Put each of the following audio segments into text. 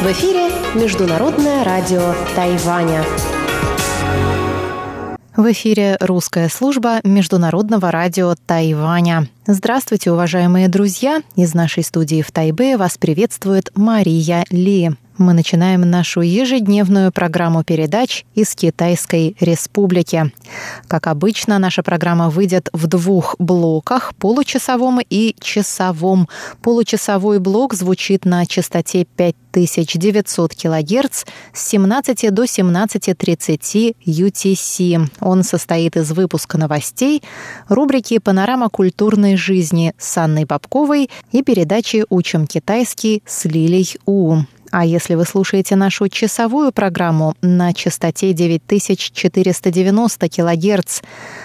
В эфире Международное радио Тайваня. В эфире русская служба Международного радио Тайваня. Здравствуйте, уважаемые друзья! Из нашей студии в Тайбе вас приветствует Мария Ли мы начинаем нашу ежедневную программу передач из Китайской Республики. Как обычно, наша программа выйдет в двух блоках – получасовом и часовом. Получасовой блок звучит на частоте 5900 кГц с 17 до 17.30 UTC. Он состоит из выпуска новостей, рубрики «Панорама культурной жизни» с Анной Бабковой и передачи «Учим китайский» с Лилей У. А если вы слушаете нашу часовую программу на частоте 9490 кГц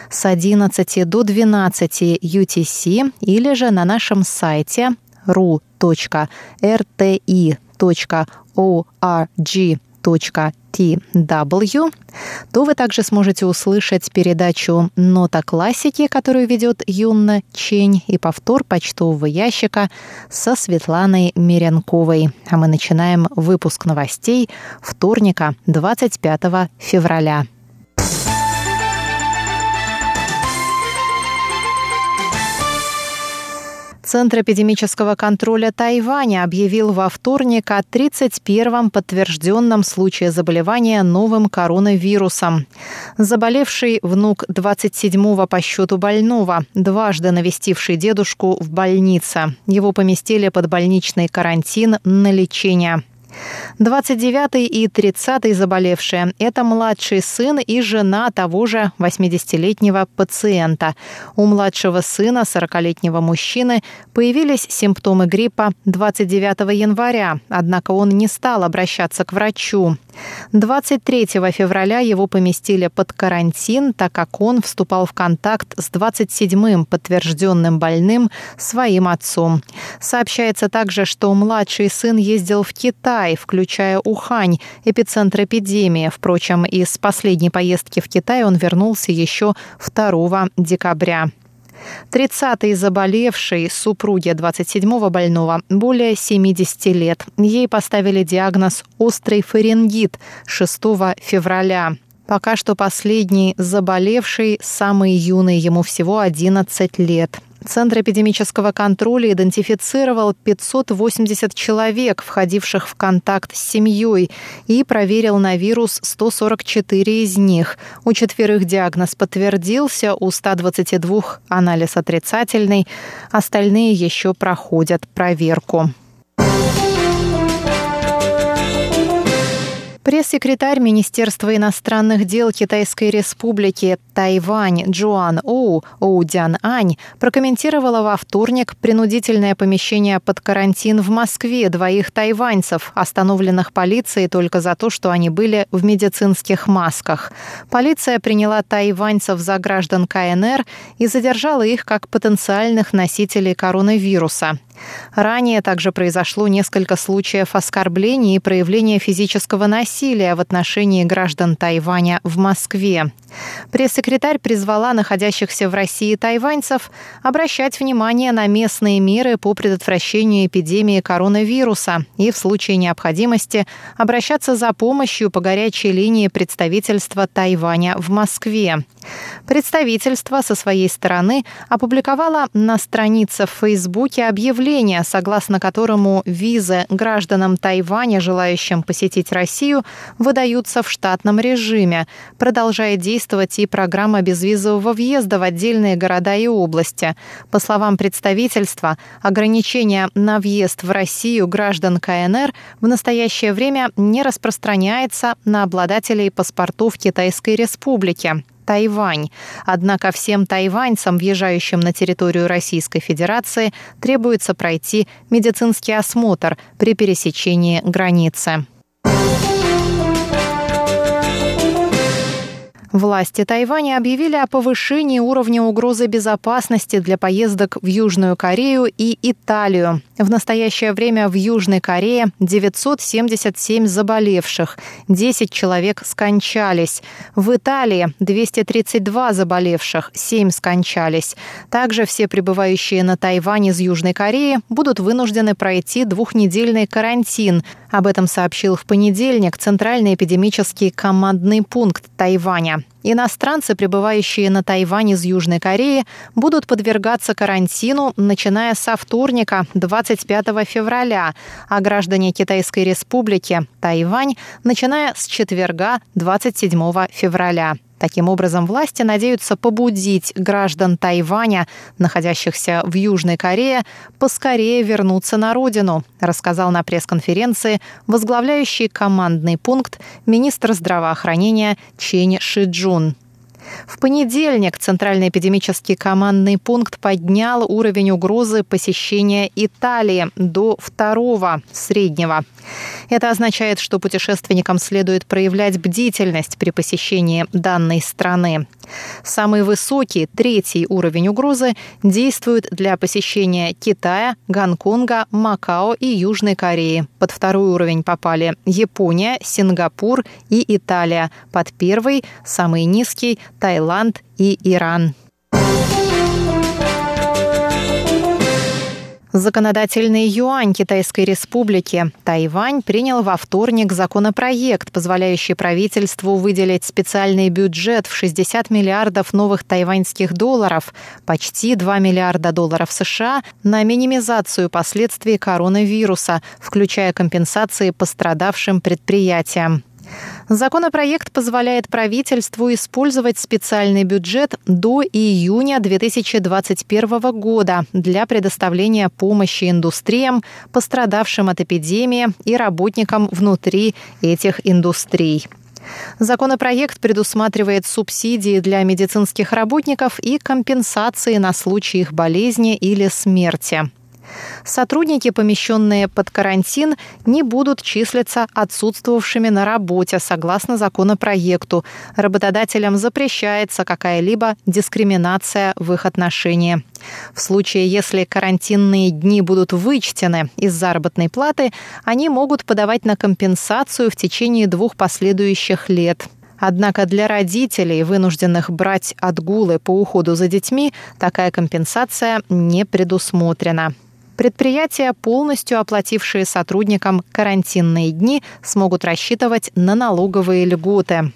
с 11 до 12 UTC или же на нашем сайте ru.rti.org TW, то вы также сможете услышать передачу «Нота классики», которую ведет Юнна Чень, и повтор почтового ящика со Светланой Мирянковой. А мы начинаем выпуск новостей вторника, 25 февраля. Центр эпидемического контроля Тайваня объявил во вторник о 31-м подтвержденном случае заболевания новым коронавирусом. Заболевший внук 27-го по счету больного, дважды навестивший дедушку в больнице. Его поместили под больничный карантин на лечение. 29 и 30 заболевшие – это младший сын и жена того же 80-летнего пациента. У младшего сына 40-летнего мужчины появились симптомы гриппа 29 января, однако он не стал обращаться к врачу. 23 февраля его поместили под карантин, так как он вступал в контакт с 27-м подтвержденным больным своим отцом. Сообщается также, что младший сын ездил в Китай, включая Ухань, эпицентр эпидемии. Впрочем, из последней поездки в Китай он вернулся еще 2 декабря. 30-й заболевшей супруге 27-го больного более 70 лет. Ей поставили диагноз «острый фарингит» 6 февраля. Пока что последний заболевший, самый юный, ему всего 11 лет. Центр эпидемического контроля идентифицировал 580 человек, входивших в контакт с семьей, и проверил на вирус 144 из них. У четверых диагноз подтвердился, у 122 анализ отрицательный, остальные еще проходят проверку. Пресс-секретарь Министерства иностранных дел Китайской Республики Тайвань Джоан Оу Оудян Ань прокомментировала во вторник принудительное помещение под карантин в Москве двоих тайваньцев, остановленных полицией только за то, что они были в медицинских масках. Полиция приняла тайваньцев за граждан КНР и задержала их как потенциальных носителей коронавируса. Ранее также произошло несколько случаев оскорблений и проявления физического насилия в отношении граждан Тайваня в Москве. Пресс-секретарь призвала находящихся в России тайваньцев обращать внимание на местные меры по предотвращению эпидемии коронавируса и в случае необходимости обращаться за помощью по горячей линии представительства Тайваня в Москве. Представительство со своей стороны опубликовало на странице в Фейсбуке объявление, согласно которому визы гражданам Тайваня, желающим посетить Россию, выдаются в штатном режиме. Продолжает действовать и программа безвизового въезда в отдельные города и области. По словам представительства, ограничение на въезд в Россию граждан КНР в настоящее время не распространяется на обладателей паспортов Китайской Республики. Тайвань. Однако всем тайваньцам, въезжающим на территорию Российской Федерации, требуется пройти медицинский осмотр при пересечении границы. Власти Тайваня объявили о повышении уровня угрозы безопасности для поездок в Южную Корею и Италию. В настоящее время в Южной Корее 977 заболевших, 10 человек скончались. В Италии 232 заболевших, 7 скончались. Также все прибывающие на Тайвань из Южной Кореи будут вынуждены пройти двухнедельный карантин. Об этом сообщил в понедельник Центральный эпидемический командный пункт Тайваня. Иностранцы, прибывающие на Тайвань из Южной Кореи, будут подвергаться карантину, начиная со вторника, 25 февраля, а граждане Китайской Республики Тайвань, начиная с четверга, 27 февраля. Таким образом, власти надеются побудить граждан Тайваня, находящихся в Южной Корее, поскорее вернуться на родину, рассказал на пресс-конференции возглавляющий командный пункт министр здравоохранения Чен Шиджун. В понедельник Центральный эпидемический командный пункт поднял уровень угрозы посещения Италии до второго среднего. Это означает, что путешественникам следует проявлять бдительность при посещении данной страны. Самый высокий, третий уровень угрозы действует для посещения Китая, Гонконга, Макао и Южной Кореи. Под второй уровень попали Япония, Сингапур и Италия. Под первый, самый низкий, Таиланд и Иран. Законодательный юань Китайской Республики Тайвань принял во вторник законопроект, позволяющий правительству выделить специальный бюджет в 60 миллиардов новых тайваньских долларов, почти 2 миллиарда долларов США, на минимизацию последствий коронавируса, включая компенсации пострадавшим предприятиям. Законопроект позволяет правительству использовать специальный бюджет до июня 2021 года для предоставления помощи индустриям, пострадавшим от эпидемии и работникам внутри этих индустрий. Законопроект предусматривает субсидии для медицинских работников и компенсации на случай их болезни или смерти. Сотрудники, помещенные под карантин, не будут числиться отсутствовавшими на работе согласно законопроекту. Работодателям запрещается какая-либо дискриминация в их отношении. В случае, если карантинные дни будут вычтены из заработной платы, они могут подавать на компенсацию в течение двух последующих лет. Однако для родителей, вынужденных брать отгулы по уходу за детьми, такая компенсация не предусмотрена. Предприятия, полностью оплатившие сотрудникам карантинные дни, смогут рассчитывать на налоговые льготы.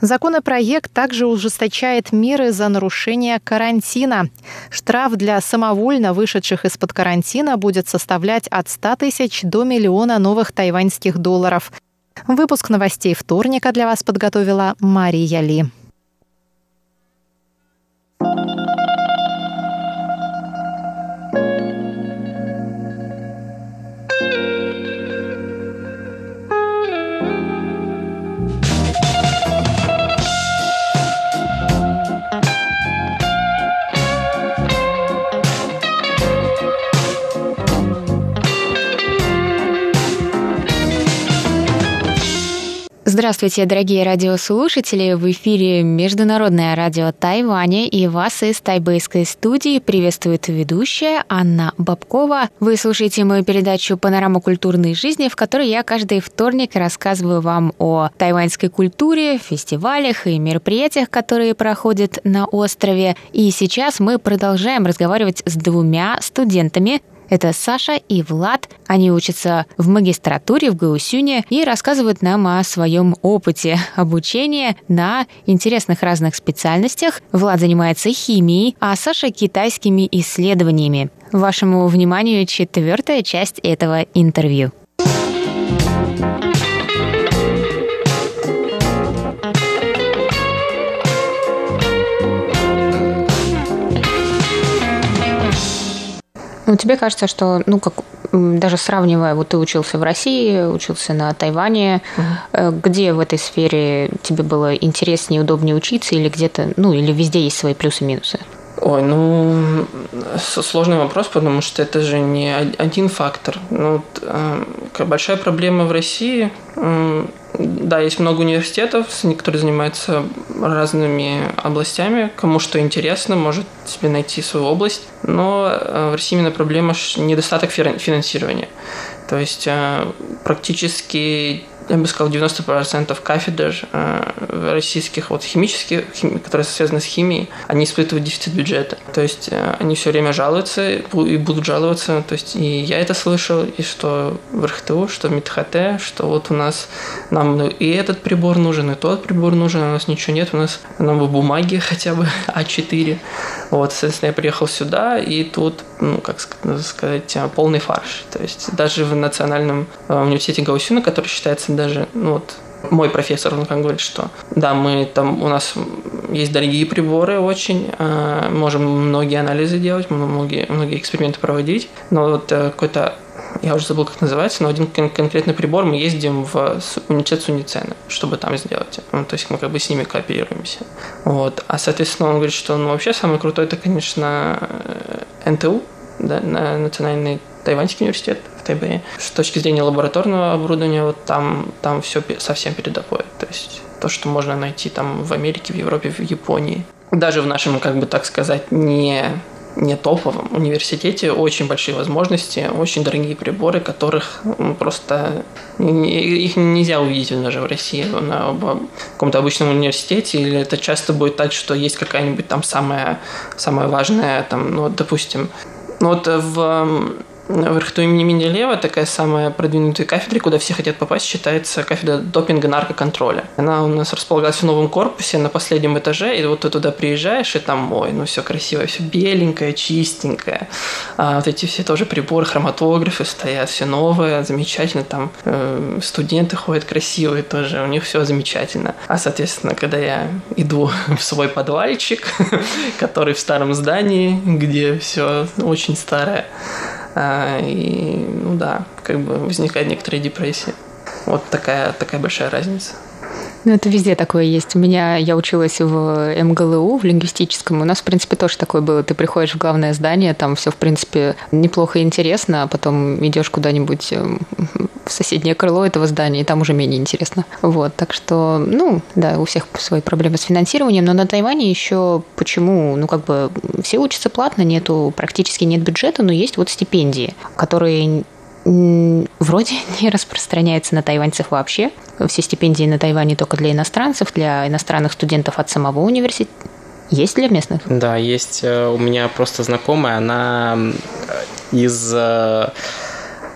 Законопроект также ужесточает меры за нарушение карантина. Штраф для самовольно вышедших из-под карантина будет составлять от 100 тысяч до миллиона новых тайваньских долларов. Выпуск новостей вторника для вас подготовила Мария Ли. Здравствуйте, дорогие радиослушатели! В эфире Международное радио Тайваня и вас из тайбэйской студии приветствует ведущая Анна Бабкова. Вы слушаете мою передачу «Панорама культурной жизни», в которой я каждый вторник рассказываю вам о тайваньской культуре, фестивалях и мероприятиях, которые проходят на острове. И сейчас мы продолжаем разговаривать с двумя студентами это Саша и Влад. Они учатся в магистратуре в Гаусюне и рассказывают нам о своем опыте обучения на интересных разных специальностях. Влад занимается химией, а Саша — китайскими исследованиями. Вашему вниманию четвертая часть этого интервью. Ну, тебе кажется, что, ну, как даже сравнивая, вот ты учился в России, учился на Тайване, угу. где в этой сфере тебе было интереснее, удобнее учиться, или где-то, ну, или везде есть свои плюсы и минусы? Ой, ну, сложный вопрос, потому что это же не один фактор. Ну, большая проблема в России. Да, есть много университетов, которые занимаются разными областями. Кому что интересно, может себе найти свою область. Но э, в России именно проблема недостаток финансирования. То есть э, практически я бы сказал, 90% кафедр э, российских, вот химических, хими, которые связаны с химией, они испытывают дефицит бюджета. То есть э, они все время жалуются и будут жаловаться. То есть и я это слышал, и что в РХТУ, что в МИТХТ, что вот у нас нам и этот прибор нужен, и тот прибор нужен, а у нас ничего нет, у нас нам бы бумаги хотя бы А4. Вот, соответственно, я приехал сюда, и тут, ну, как сказать, э, полный фарш. То есть даже в Национальном университете Гаусюна, который считается даже, ну вот, мой профессор, он как говорит, что да, мы там, у нас есть дорогие приборы очень, э, можем многие анализы делать, многие, многие эксперименты проводить, но вот э, какой-то я уже забыл, как называется, но один кон- конкретный прибор мы ездим в университет Суницена, чтобы там сделать. Ну, то есть мы как бы с ними кооперируемся. Вот. А, соответственно, он говорит, что ну, вообще самый крутой это, конечно, э, НТУ, да, Национальный Тайваньский университет в Тайбэе. С точки зрения лабораторного оборудования, вот там, там все совсем передовое. То есть то, что можно найти там в Америке, в Европе, в Японии. Даже в нашем, как бы так сказать, не не топовом университете очень большие возможности, очень дорогие приборы, которых ну, просто их нельзя увидеть даже в России на каком-то обычном университете, или это часто будет так, что есть какая-нибудь там самая, самая важная, там, ну, допустим, ну вот в в РХТУ имени Менделеева такая самая продвинутая кафедра, куда все хотят попасть, считается кафедра допинга наркоконтроля. Она у нас располагалась в новом корпусе на последнем этаже, и вот ты туда приезжаешь, и там, ой, ну все красиво, все беленькое, чистенькое. А вот эти все тоже приборы, хроматографы стоят, все новое, замечательно. Там э, студенты ходят красивые тоже, у них все замечательно. А, соответственно, когда я иду в свой подвальчик, который в старом здании, где все очень старое, и, ну да, как бы возникает некоторая депрессия. Вот такая, такая большая разница. Ну, это везде такое есть. У меня, я училась в МГЛУ, в лингвистическом. У нас, в принципе, тоже такое было. Ты приходишь в главное здание, там все, в принципе, неплохо и интересно, а потом идешь куда-нибудь эм, в соседнее крыло этого здания, и там уже менее интересно. Вот, так что, ну, да, у всех свои проблемы с финансированием, но на Тайване еще почему, ну, как бы все учатся платно, нету, практически нет бюджета, но есть вот стипендии, которые вроде не распространяется на тайваньцев вообще. Все стипендии на Тайване только для иностранцев, для иностранных студентов от самого университета. Есть для местных? Да, есть. Э, у меня просто знакомая, она из э,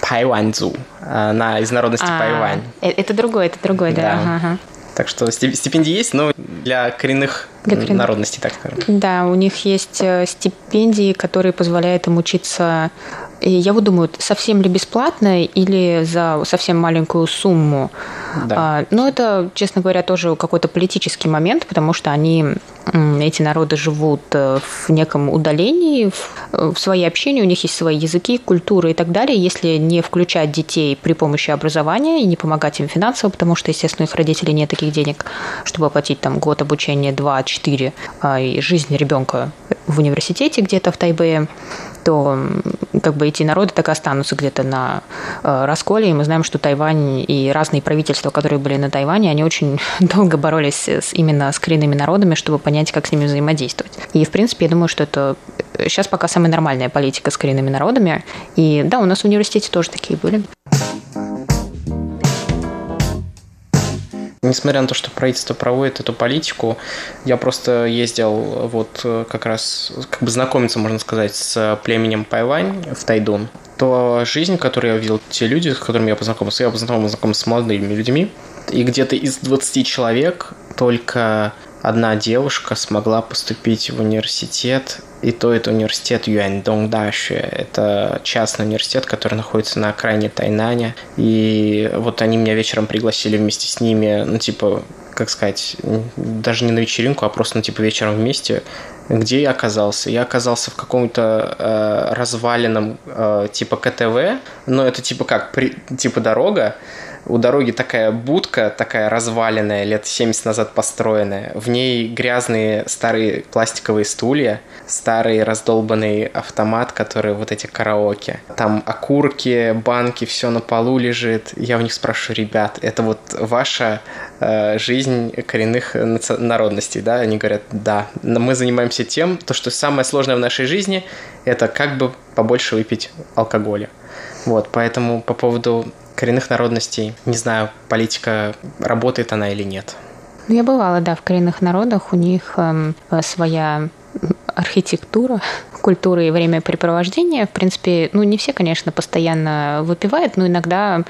Пайваньцзу. Она из народности а, Пайвань. Э, это другое, это другое, да. да. Ага. Так что стипендии есть, но для коренных коренных. народностей, так скажем. Да, у них есть стипендии, которые позволяют им учиться и я вот думаю, совсем ли бесплатно или за совсем маленькую сумму. Да. А, но это, честно говоря, тоже какой-то политический момент, потому что они, эти народы живут э, в неком удалении, в, в своей общине, у них есть свои языки, культуры и так далее. Если не включать детей при помощи образования и не помогать им финансово, потому что, естественно, их родителей нет таких денег, чтобы оплатить там год обучения, два, четыре, а, и жизнь ребенка в университете где-то в Тайбэе, то как бы эти народы так и останутся где-то на э, расколе. И мы знаем, что Тайвань и разные правительства, которые были на Тайване, они очень долго боролись с, именно с коренными народами, чтобы понять, как с ними взаимодействовать. И, в принципе, я думаю, что это сейчас пока самая нормальная политика с коренными народами. И да, у нас в университете тоже такие были. Несмотря на то, что правительство проводит эту политику, я просто ездил вот э, как раз, как бы знакомиться, можно сказать, с племенем Пайвань в Тайдун. То жизнь, которую я видел, те люди, с которыми я познакомился, я познакомился с молодыми людьми, и где-то из 20 человек только одна девушка смогла поступить в университет, и то это университет Юаньдong Даши. Это частный университет, который находится на окраине Тайнаня. И вот они меня вечером пригласили вместе с ними, ну, типа, как сказать, даже не на вечеринку, а просто, ну, типа, вечером вместе. Где я оказался? Я оказался в каком-то э, разваленном э, типа КТВ, но это типа как, при, типа дорога, У дороги такая будка, такая разваленная, лет 70 назад построенная. В ней грязные старые пластиковые стулья, старый раздолбанный автомат, который вот эти караоке. Там окурки, банки, все на полу лежит. Я в них спрашиваю, ребят, это вот ваша э, жизнь коренных народностей, да? Они говорят, да. Но мы занимаемся тем, то, что самое сложное в нашей жизни, это как бы побольше выпить алкоголя. Вот, поэтому по поводу коренных народностей, не знаю, политика, работает она или нет. Ну, я бывала, да, в коренных народах, у них эм, своя архитектура, культура и времяпрепровождение. В принципе, ну, не все, конечно, постоянно выпивают, но иногда,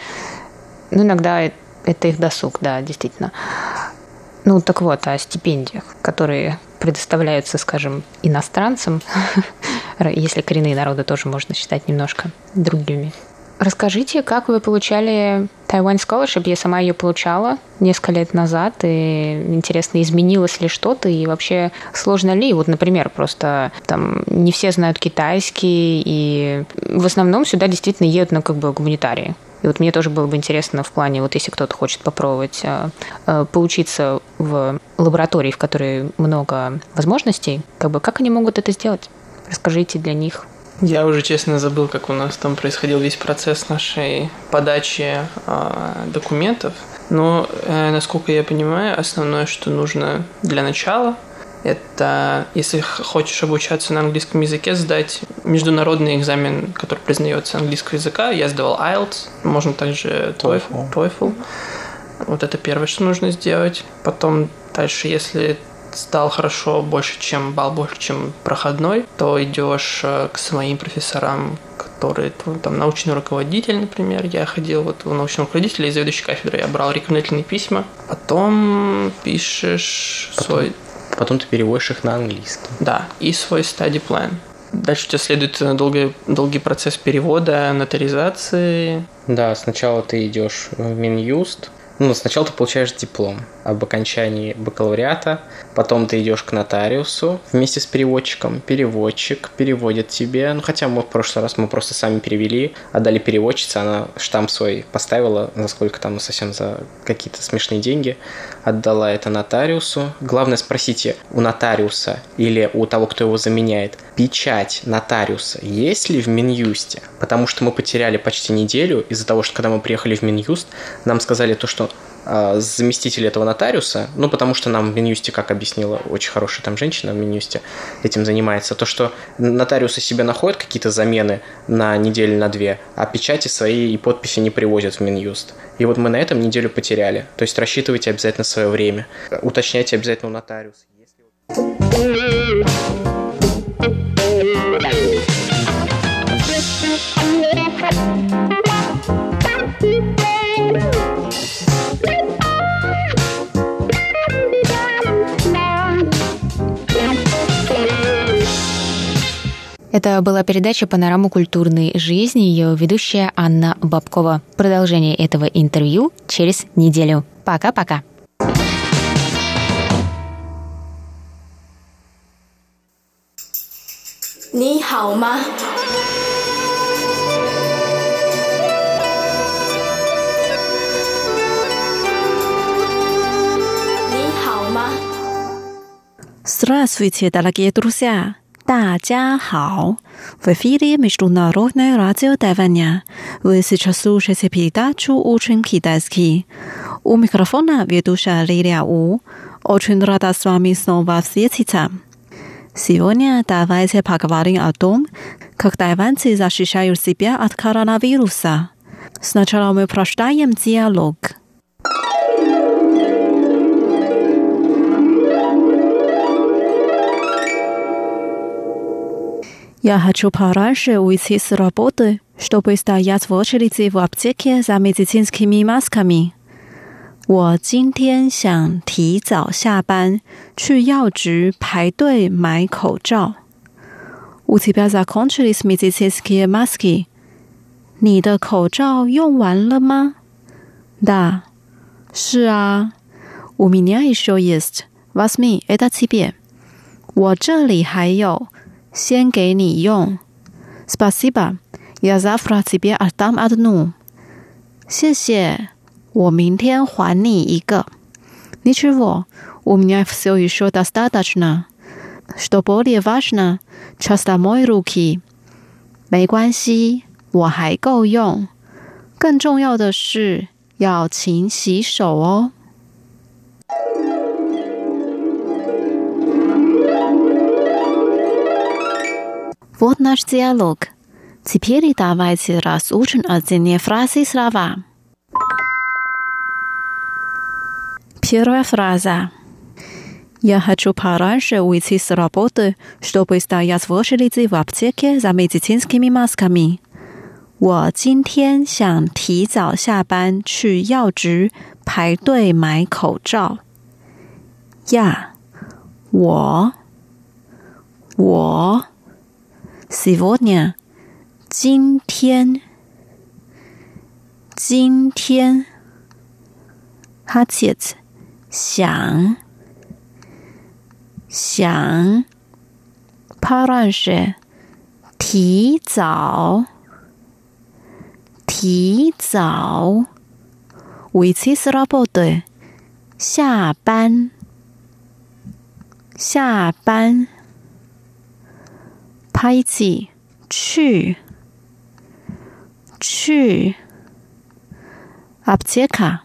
ну, иногда это их досуг, да, действительно. Ну, так вот, о стипендиях, которые предоставляются, скажем, иностранцам, если коренные народы тоже можно считать немножко другими. Расскажите, как вы получали Taiwan Scholarship? Я сама ее получала несколько лет назад, и интересно, изменилось ли что-то, и вообще сложно ли? Вот, например, просто там не все знают китайский, и в основном сюда действительно едут на как бы гуманитарии. И вот мне тоже было бы интересно в плане, вот если кто-то хочет попробовать э, э, поучиться в лаборатории, в которой много возможностей, как бы как они могут это сделать? Расскажите для них. Я уже честно забыл, как у нас там происходил весь процесс нашей подачи э, документов. Но, э, насколько я понимаю, основное, что нужно для начала, это, если хочешь обучаться на английском языке, сдать международный экзамен, который признается английского языка. Я сдавал IELTS, можно также TOEFL. TOEFL. Вот это первое, что нужно сделать. Потом дальше, если стал хорошо больше, чем балл больше, чем проходной, то идешь э, к своим профессорам, которые там научный руководитель, например, я ходил вот у научного руководителя и заведующей кафедры, я брал рекомендательные письма, потом пишешь потом, свой... Потом ты переводишь их на английский. Да, и свой study plan. Дальше у тебя следует э, долгий, долгий процесс перевода, нотаризации. Да, сначала ты идешь в Минюст, ну, сначала ты получаешь диплом об окончании бакалавриата, потом ты идешь к нотариусу вместе с переводчиком. Переводчик переводит тебе, ну хотя мы в прошлый раз мы просто сами перевели, отдали переводчице, она штамп свой поставила, за сколько там, совсем за какие-то смешные деньги, отдала это нотариусу. Главное спросите у нотариуса или у того, кто его заменяет, печать нотариуса есть ли в Минюсте? Потому что мы потеряли почти неделю из-за того, что когда мы приехали в Минюст, нам сказали то, что а, заместитель этого нотариуса, ну, потому что нам в Минюсте, как объяснила очень хорошая там женщина в Минюсте, этим занимается, то, что нотариусы себе находят какие-то замены на неделю, на две, а печати свои и подписи не привозят в Минюст. И вот мы на этом неделю потеряли. То есть рассчитывайте обязательно свое время. Уточняйте обязательно у нотариуса. Это была передача «Панорама культурной жизни», ее ведущая Анна Бабкова. Продолжение этого интервью через неделю. Пока-пока. Ни хао ма? Здравствуйте, дорогие друзья! Дадя хао! В эфире Международное радио Тайваня. Вы сейчас слушаете передачу «Учим китайский». У микрофона ведущая Лилия У. Очень рада с вами снова встретиться. Сегодня давайте поговорим о том, как тайванцы защищают себя от коронавируса. Сначала мы прочитаем диалог. Я хочу пораньше уйти с работы, чтобы стоять в очереди в аптеке за медицинскими масками. 我今天想提早下班，去药局排队买口罩。У тебя закончились медицинские маски？你的口罩用完了吗？Да，是啊。У меня еще есть. Возьми, это тебе。我这里还有。 先给你用，Спасибо. Я завтра тебе отдам одну. 谢谢， 我明天还你一个。Ничего, у меня все еще достаточно. Что более важно, часто мои руки. 没关系，我还够用。更重要的是要勤洗手哦。 Вот наш диалог. Теперь давайте разучим отдельные фразы и слова. Первая фраза. Я хочу пораньше уйти с работы, чтобы стоять в очереди в аптеке за медицинскими масками. 我今天想提早下班去药局排队买口罩。呀，我，我。 Сегодня，今天，今天，хотеть，想，想，пораньше，提早，提早，выйти с работы，下班，下班。 拍起去去，аптека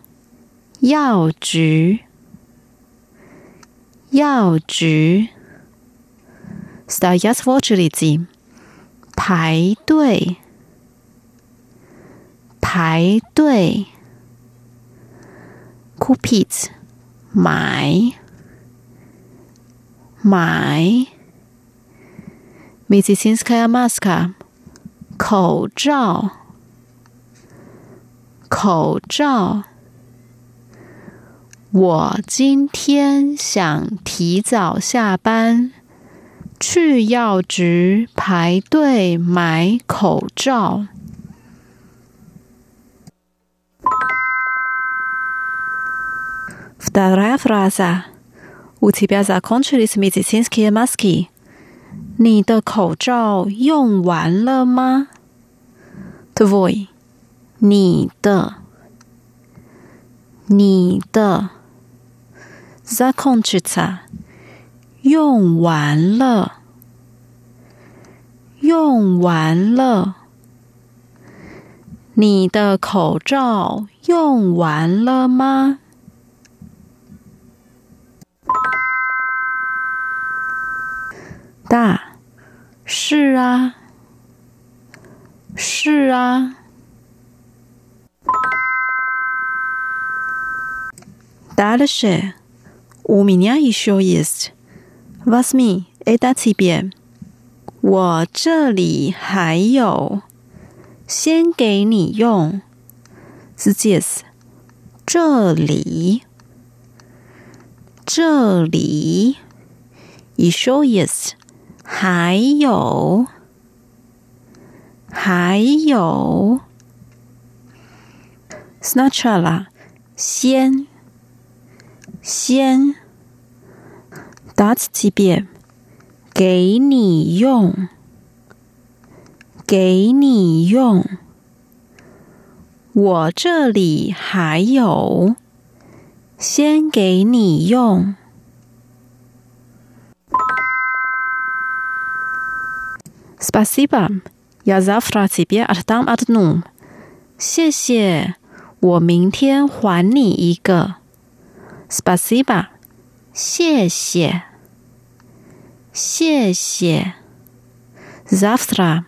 药局药局，стоять в очереди 排队排队，купить 买买。 медицинская маска，口罩，口罩。我今天想提早下班，去药局排队买口罩。Вторая фраза. У тебя закончились медицинские маски. 你的口罩用完了吗？Tvoi，你的，你的，zakonchita，用完了，用完了，你的口罩用完了吗？大。是啊，是啊。Дальше у меня еще есть. Возьми это тебе. 我这里还有，先给你用。Здесь 这里，这里。Еще есть 还有，还有，snatchala，先，先，dat 级别，给你用，给你用，我这里还有，先给你用。Спасибо, я завтра тебе отдам одну. 谢谢，我明天还你一个。Спасибо，谢谢，谢谢。Завтра，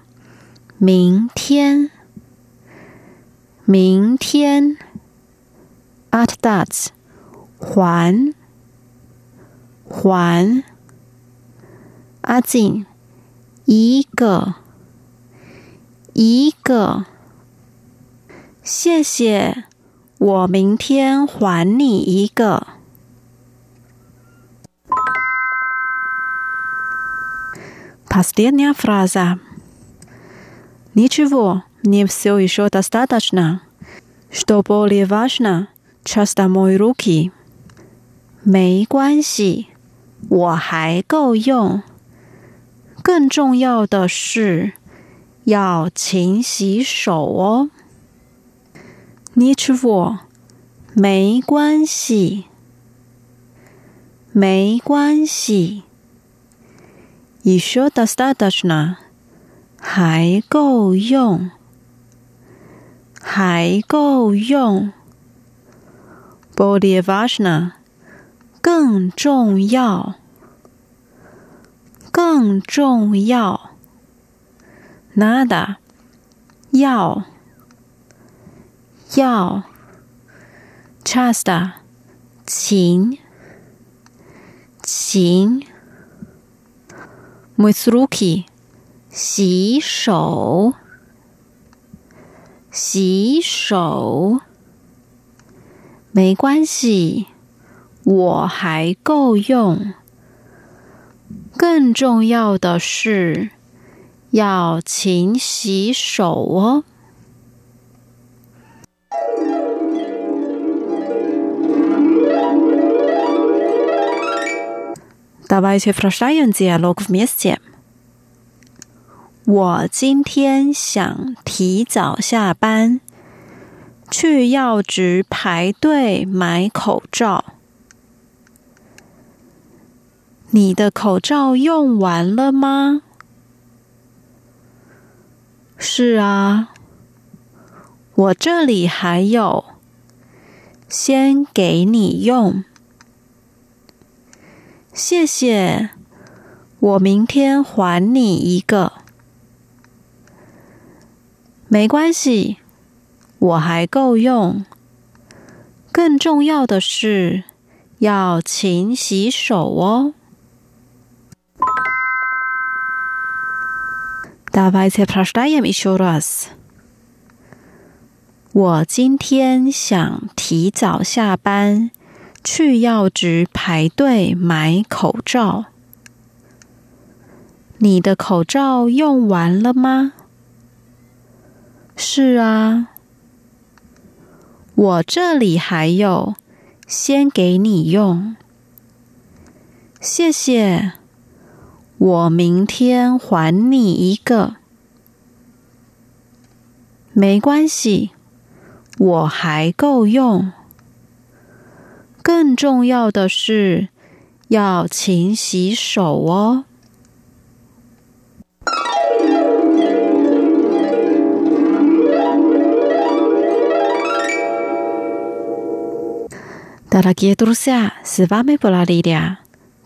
明天，明天。Отдать，还，还。Один。 一个，一个，谢谢，我明天还你一个。Последняя фраза. Ничего, не все еще достаточно. Что более важно, часто мои руки. 没关系，我还够用。 更重要的是要勤洗手哦。Ничего， 没关系，没关系。Еще достаточно，还够用，还够用。Более важно，更重要， 更重要。Nada，要，要。Chasta，请，请。Myć ruki，洗手，洗手。没关系，我还够用。更重要的是，要勤洗手哦。Давайте прочитаем диалог вместе. 我今天想提早下班，去药局排队买口罩。 你的口罩用完了吗？是啊，我这里还有，先给你用。谢谢，我明天还你一个。没关系，我还够用。更重要的是，要勤洗手哦。Давайте прочитаем еще раз。我今天想提早下班。去药局排队买口罩。你的口罩用完了吗？是啊，我这里还有，先给你用。谢谢， 我明天还你一个。没关系我还够用。更重要的是要勤洗手哦。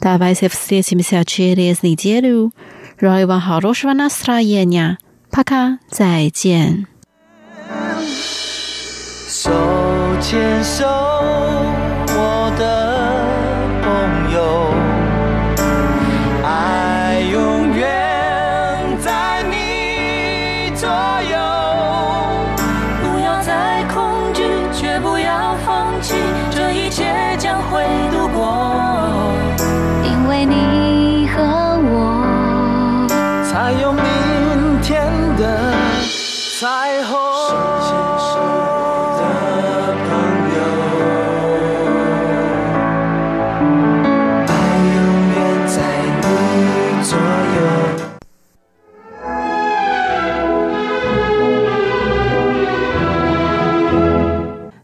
Давайте встретимся через неделю. Желаю вам хорошего настроения. Пока, 再见。手牵手。的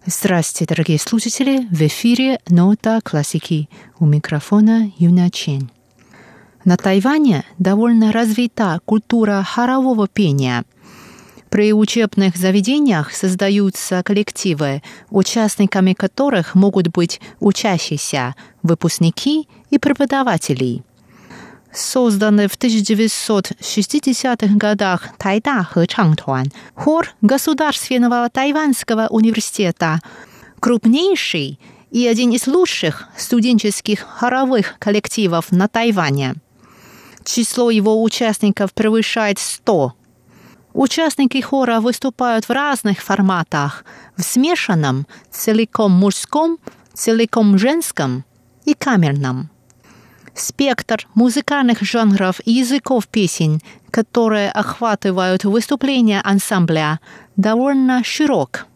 Здравствуйте, дорогие слушатели! В эфире «Нота классики». У микрофона Юна Чен. На Тайване довольно развита культура хорового пения. При учебных заведениях создаются коллективы, участниками которых могут быть учащиеся, выпускники и преподаватели – созданный в 1960-х годах Тайда Хэчангтуан, хор Государственного тайваньского университета, крупнейший и один из лучших студенческих хоровых коллективов на Тайване. Число его участников превышает 100. Участники хора выступают в разных форматах – в смешанном, целиком мужском, целиком женском и камерном – спектр музыкальных жанров и языков песен, которые охватывают выступления ансамбля, довольно широк.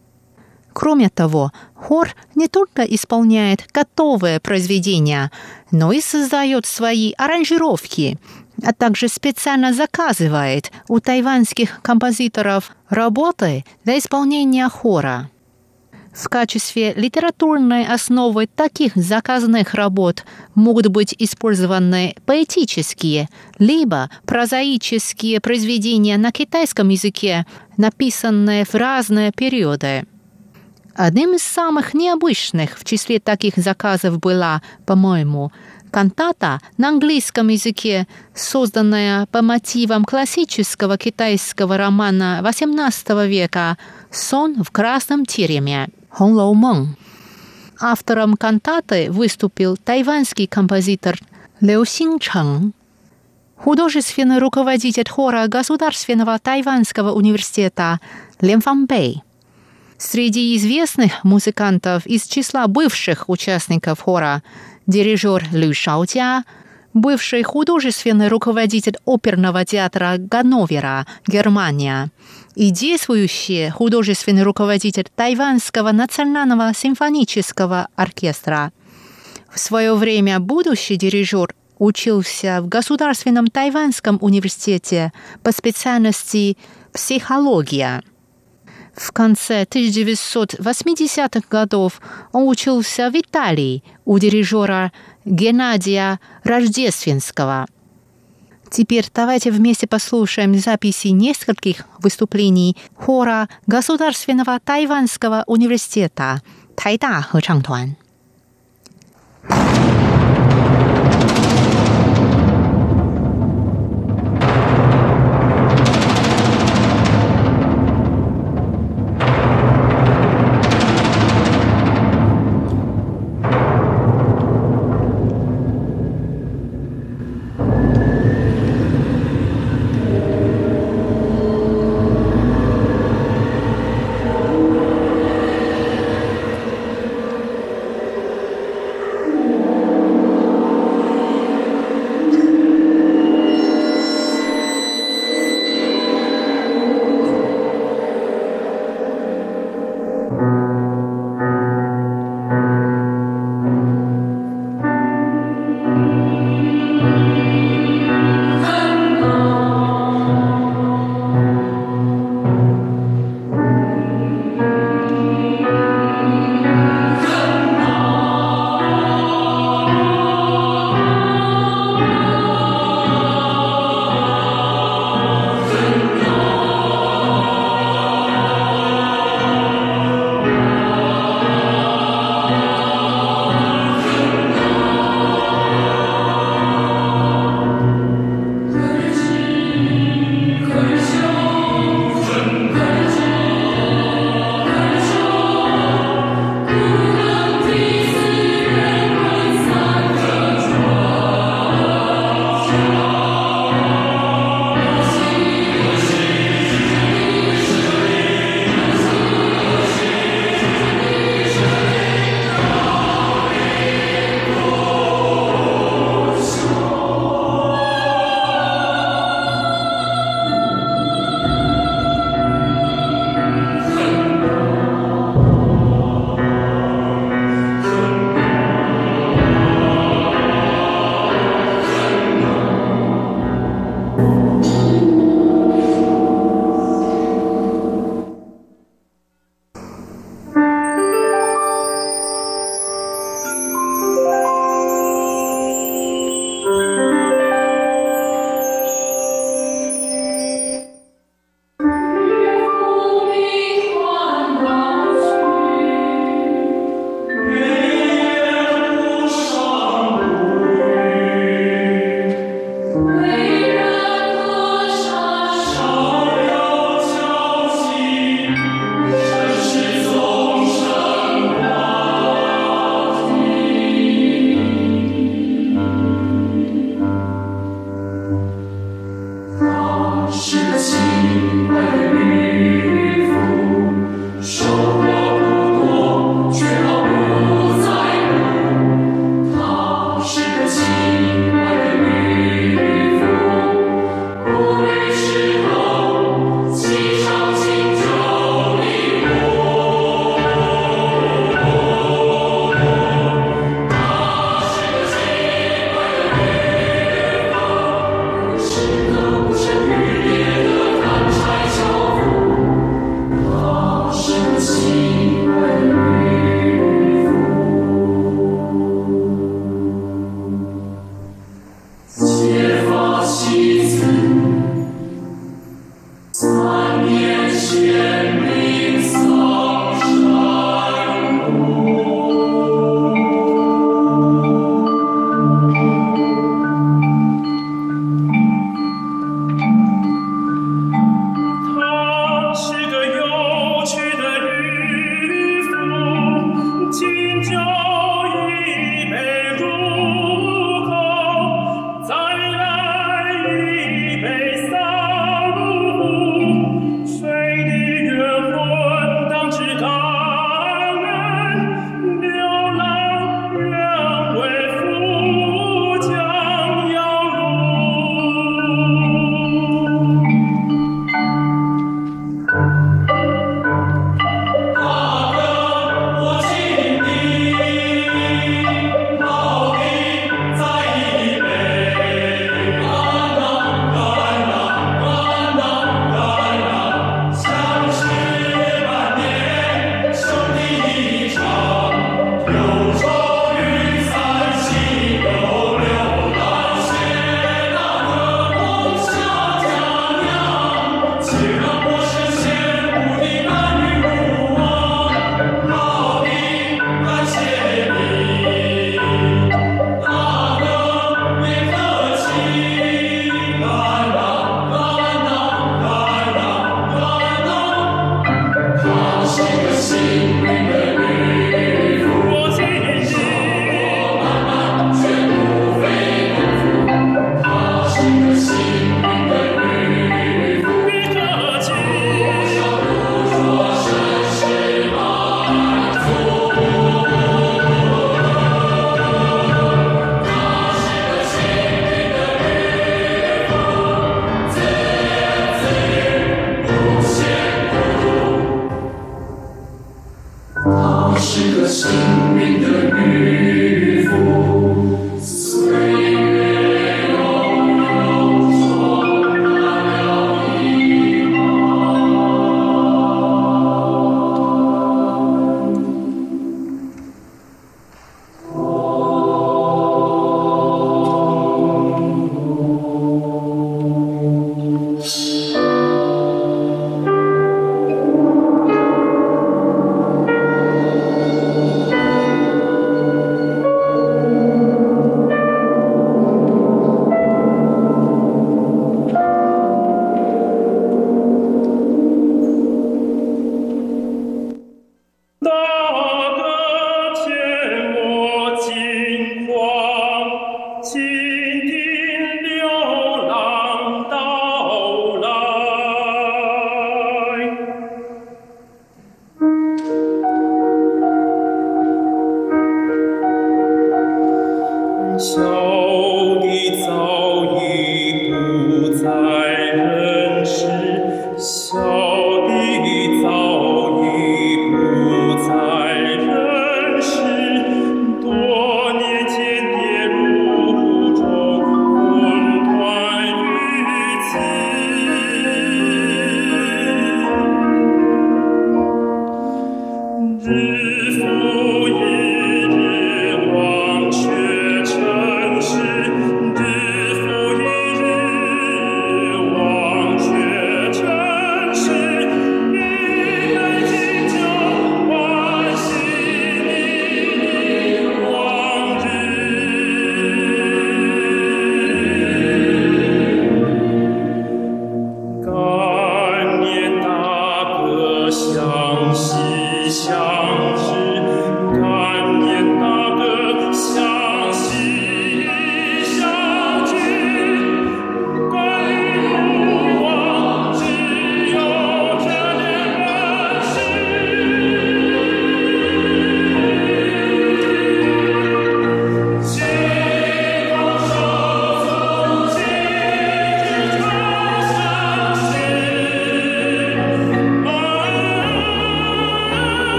Кроме того, хор не только исполняет готовые произведения, но и создает свои аранжировки, а также специально заказывает у тайваньских композиторов работы для исполнения хора. В качестве литературной основы таких заказных работ могут быть использованы поэтические, либо прозаические произведения на китайском языке, написанные в разные периоды. Одним из самых необычных в числе таких заказов была, по-моему, кантата на английском языке, созданная по мотивам классического китайского романа XVIII века «Сон в красном тереме» «红楼梦». Автором кантаты выступил тайваньский композитор Лео Синчэн. Художественный руководитель хора Государственного тайваньского университета Лен Фан Бэй. Среди известных музыкантов из числа бывших участников хора дирижер Лю Шаотя, бывший художественный руководитель оперного театра Ганновера, Германия, и действующий художественный руководитель Тайваньского национального симфонического оркестра. В свое время будущий дирижер учился в Государственном тайваньском университете по специальности психология. В конце 1980-х годов он учился в Италии у дирижера Геннадия Рождественского. Теперь давайте вместе послушаем записи нескольких выступлений хора Государственного тайваньского университета Тайда Хэчангтуан.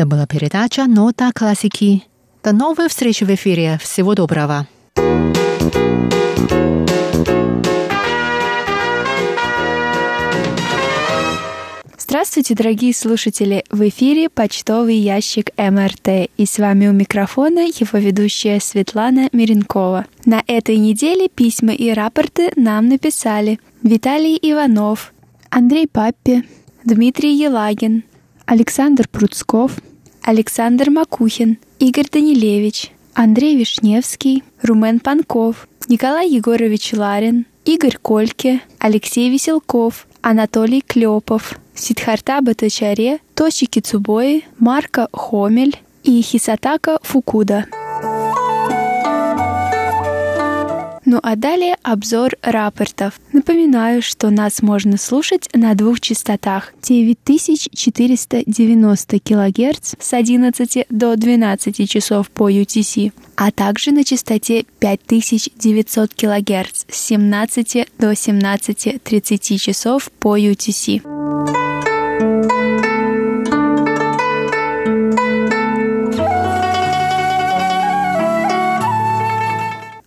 Это была передача «Нота классики». До новой встречи в эфире. Всего доброго. Здравствуйте, дорогие слушатели! В эфире почтовый ящик МРТ, и с вами у микрофона его ведущая Светлана Миренкова. На этой неделе письма и рапорты нам написали Виталий Иванов, Андрей Паппи, Дмитрий Елагин, Александр Пруцков, Александр Макухин, Игорь Данилевич, Андрей Вишневский, Румен Панков, Николай Егорович Ларин, Игорь Кольке, Алексей Веселков, Анатолий Клепов, Сидхарта Батачаре, Тоши Кицубои, Марко Хомель и Хисатака Фукуда. Ну а далее обзор рапортов. Напоминаю, что нас можно слушать на двух частотах 9490 кГц с 11 до 12 часов по UTC, а также на частоте 5900 кГц с 17 до 17.30 часов по UTC.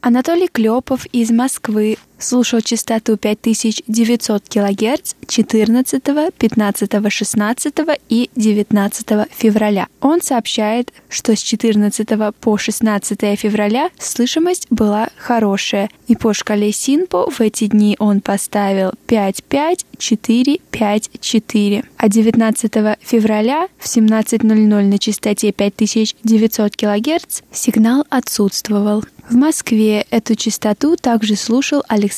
Анатолий Клепов из Москвы слушал частоту 5900 кГц 14, 15, 16 и 19 февраля. Он сообщает, что с 14 по 16 февраля слышимость была хорошая, и по шкале Синпо в эти дни он поставил 55454. А 19 февраля в 17.00 на частоте 5900 кГц сигнал отсутствовал. В Москве эту частоту также слушал Александр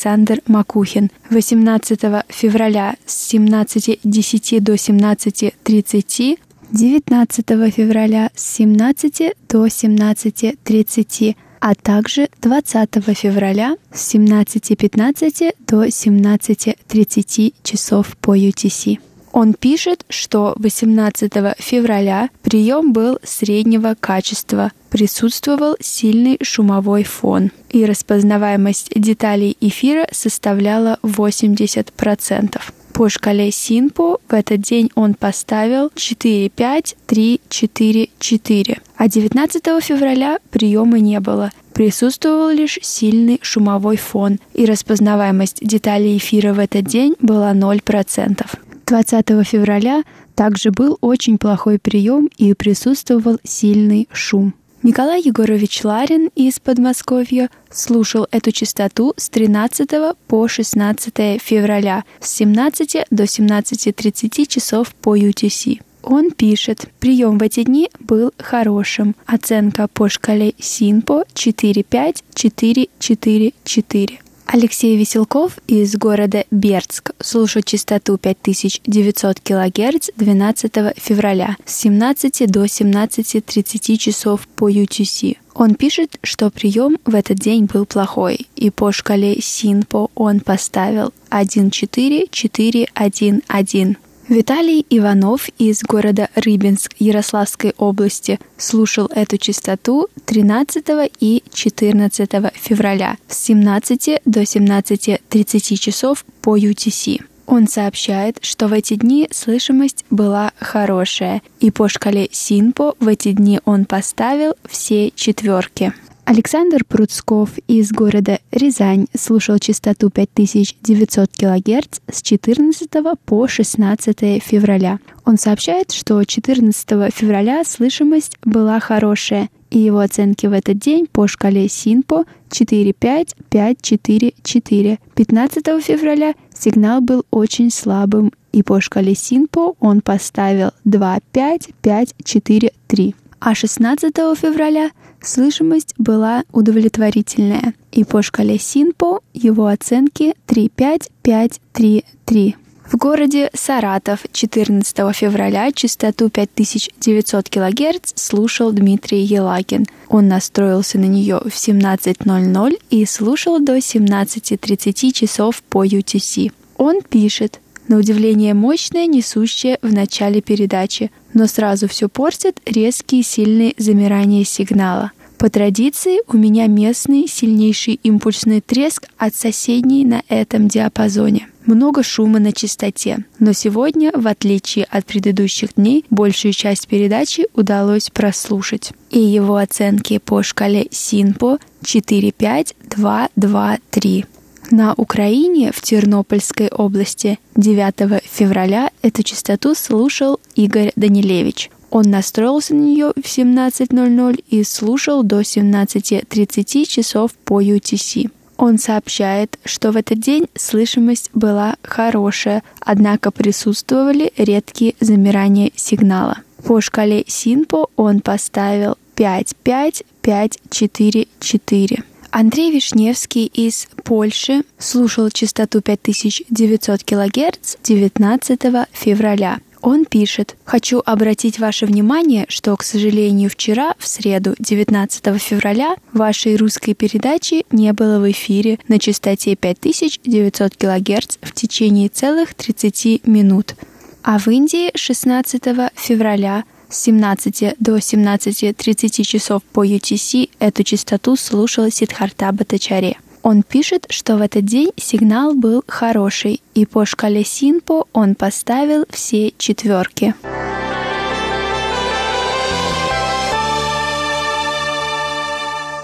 Макухин. 18 февраля с 17.10 до 17.30 19 февраля с 17 до 17.30, а также 20 февраля с 17.15 до 17.30 часов по UTC. Он пишет, что 18 февраля прием был среднего качества, присутствовал сильный шумовой фон, и распознаваемость деталей эфира составляла 80%. По шкале Синпо в этот день он поставил 4, 5, 3, 4, 4. А 19 февраля приема не было. Присутствовал лишь сильный шумовой фон, и распознаваемость деталей эфира в этот день была 0%. 20 февраля также был очень плохой прием и присутствовал сильный шум. Николай Егорович Ларин из Подмосковья слушал эту частоту с 13 по 16 февраля с 17 до 17.30 часов по UTC. Он пишет, прием в эти дни был хорошим. Оценка по шкале СИНПО 4-5-4-4-4. Алексей Веселков из города Бердск слушал частоту 5900 кГц 12 февраля с 17 до 17.30 часов по UTC. Он пишет, что прием в этот день был плохой, и по шкале СИНПО он поставил 1.4.4.1.1. Виталий Иванов из города Рыбинск Ярославской области слушал эту частоту 13 и 14 февраля с 17 до 17.30 часов по UTC. Он сообщает, что в эти дни слышимость была хорошая, и по шкале Синпо в эти дни он поставил все четверки. Александр Пруцков из города Рязань слушал частоту 5900 кГц с 14 по 16 февраля. Он сообщает, что 14 февраля слышимость была хорошая, и его оценки в этот день по шкале Синпо 4-5-5-4-4. 15 февраля сигнал был очень слабым, и по шкале Синпо он поставил 2-5-5-4-3. А 16 февраля слышимость была удовлетворительная, и по шкале Синпо его оценки 3-5-5-3-3. В городе Саратов 14 февраля частоту 5900 кГц слушал Дмитрий Елагин. Он настроился на нее в 17.00 и слушал до 17.30 часов по UTC. Он пишет, на удивление мощная, несущая в начале передачи, но сразу все портит резкие сильные замирания сигнала. По традиции у меня местный сильнейший импульсный треск от соседней на этом диапазоне. Много шума на частоте, но сегодня, в отличие от предыдущих дней, большую часть передачи удалось прослушать. И его оценки по шкале СИНПО 4-5-2-2-3. На Украине, в Тернопольской области, 9 февраля эту частоту слушал Игорь Данилевич. Он настроился на нее в 17.00 и слушал до 17.30 часов по UTC. Он сообщает, что в этот день слышимость была хорошая, однако присутствовали редкие замирания сигнала. По шкале Синпо он поставил 5-5-5-4-4. Андрей Вишневский из Польши слушал частоту 5900 кГц 19 февраля. Он пишет, «Хочу обратить ваше внимание, что, к сожалению, вчера, в среду, 19 февраля, вашей русской передачи не было в эфире на частоте 5900 кГц в течение целых 30 минут. А в Индии 16 февраля с 17 до 17.30 часов по UTC эту частоту слушал Сидхарта Батачаре. Он пишет, что в этот день сигнал был хороший, и по шкале Синпо он поставил все четверки.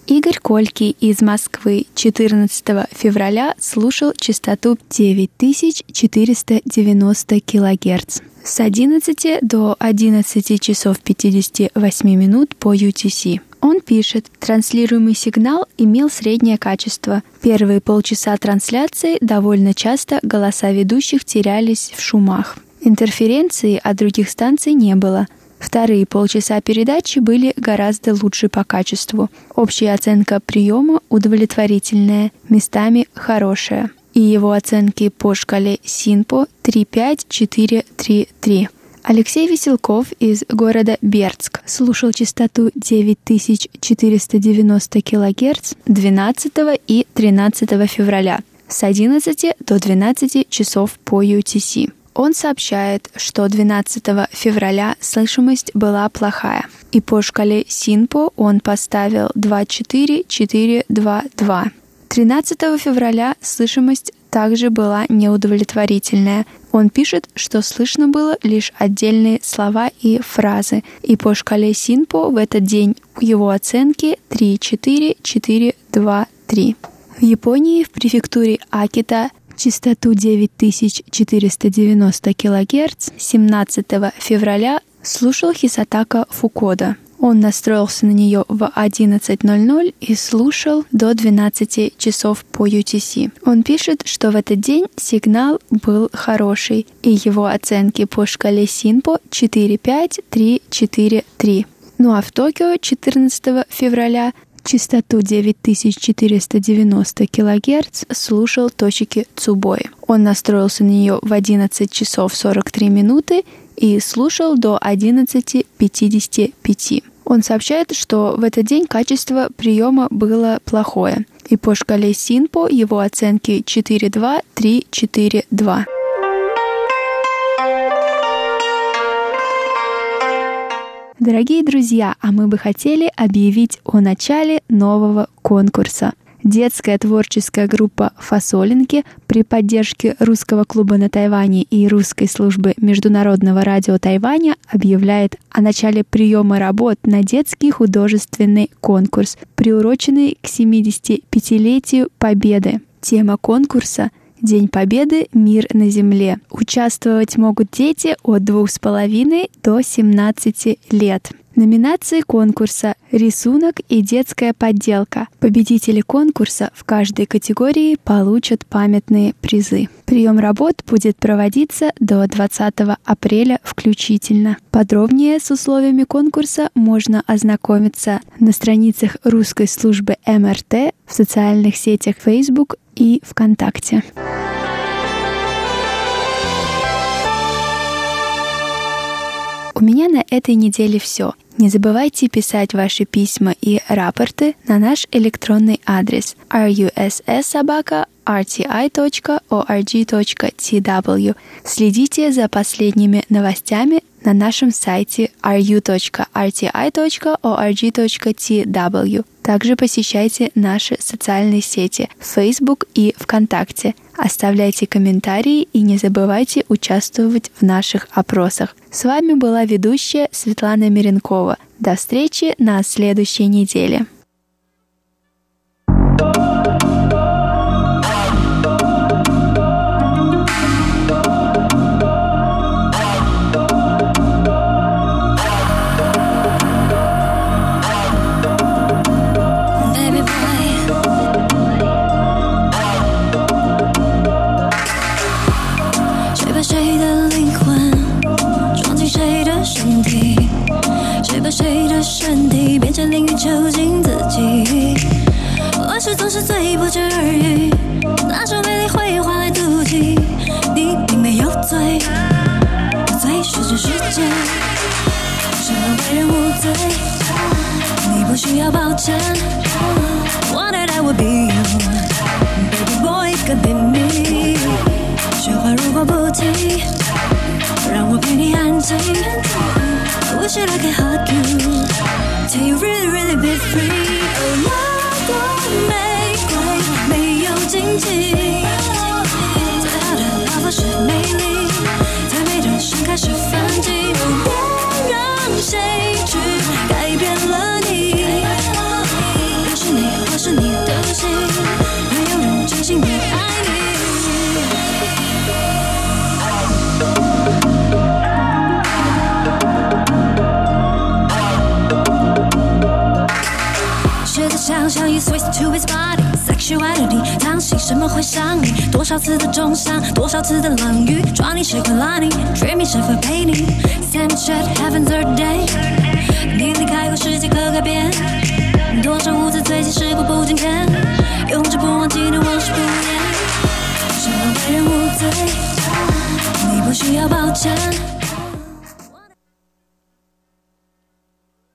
Игорь Кольки из Москвы 14 февраля слушал частоту 9490 кГц с 11 до 11 часов 58 минут по UTC. Он пишет, транслируемый сигнал имел среднее качество. Первые полчаса трансляции довольно часто голоса ведущих терялись в шумах. Интерференции от других станций не было. Вторые полчаса передачи были гораздо лучше по качеству. Общая оценка приема удовлетворительная, местами хорошая. И его оценки по шкале СИНПО 35433. Алексей Веселков из города Бердск слушал частоту 9490 кГц 12 и 13 февраля с 11 до 12 часов по UTC. Он сообщает, что 12 февраля слышимость была плохая, и по шкале Синпо он поставил 24422. 13 февраля слышимость также была неудовлетворительная. Он пишет, что слышно было лишь отдельные слова и фразы, и по шкале Синпо в этот день его оценки 3, 4, 4, 2, 3. В Японии в префектуре Акита частоту 9490 кГц 17 февраля слушал Хисатака Фукода. Он настроился на нее в 11.00 и слушал до 12 часов по UTC. Он пишет, что в этот день сигнал был хороший, и его оценки по шкале Синпо 4.5-3-4-3. Ну а в Токио 14 февраля частоту 9490 кГц слушал точки Цубой. Он настроился на нее в 11 часов 43 минуты и слушал до 11.55. Он сообщает, что в этот день качество приема было плохое, и по шкале Синпо его оценки 4.2, 3, 4, 2. Дорогие друзья, а мы бы хотели объявить о начале нового конкурса. Детская творческая группа «Фасолинки» при поддержке Русского клуба на Тайване и Русской службы Международного радио Тайваня объявляет о начале приема работ на детский художественный конкурс, приуроченный к 75-летию Победы. Тема конкурса День Победы – мир на земле. Участвовать могут дети от 2,5 до 17 лет. Номинации конкурса «Рисунок и детская подделка». Победители конкурса в каждой категории получат памятные призы. Прием работ будет проводиться до 20 апреля включительно. Подробнее с условиями конкурса можно ознакомиться на страницах русской службы МРТ в социальных сетях Facebook и ВКонтакте. У меня на этой неделе все. Не забывайте писать ваши письма и рапорты на наш электронный адрес russsobaka.rti.org.tw. Следите за последними новостями на нашем сайте ru.rti.org.tw. Также посещайте наши социальные сети Facebook и ВКонтакте. Оставляйте комментарии и не забывайте участвовать в наших опросах. С вами была ведущая Светлана Миренкова. До встречи на следующей неделе. 少次的重伤，多少次的冷雨，抓你时会拉你，dreaming 是否陪你 Sunset heaven third day，你离开后世界可改变。多少无知最近时过不今天，永志不忘记的往事不言。什么为人无罪？你不需要抱歉。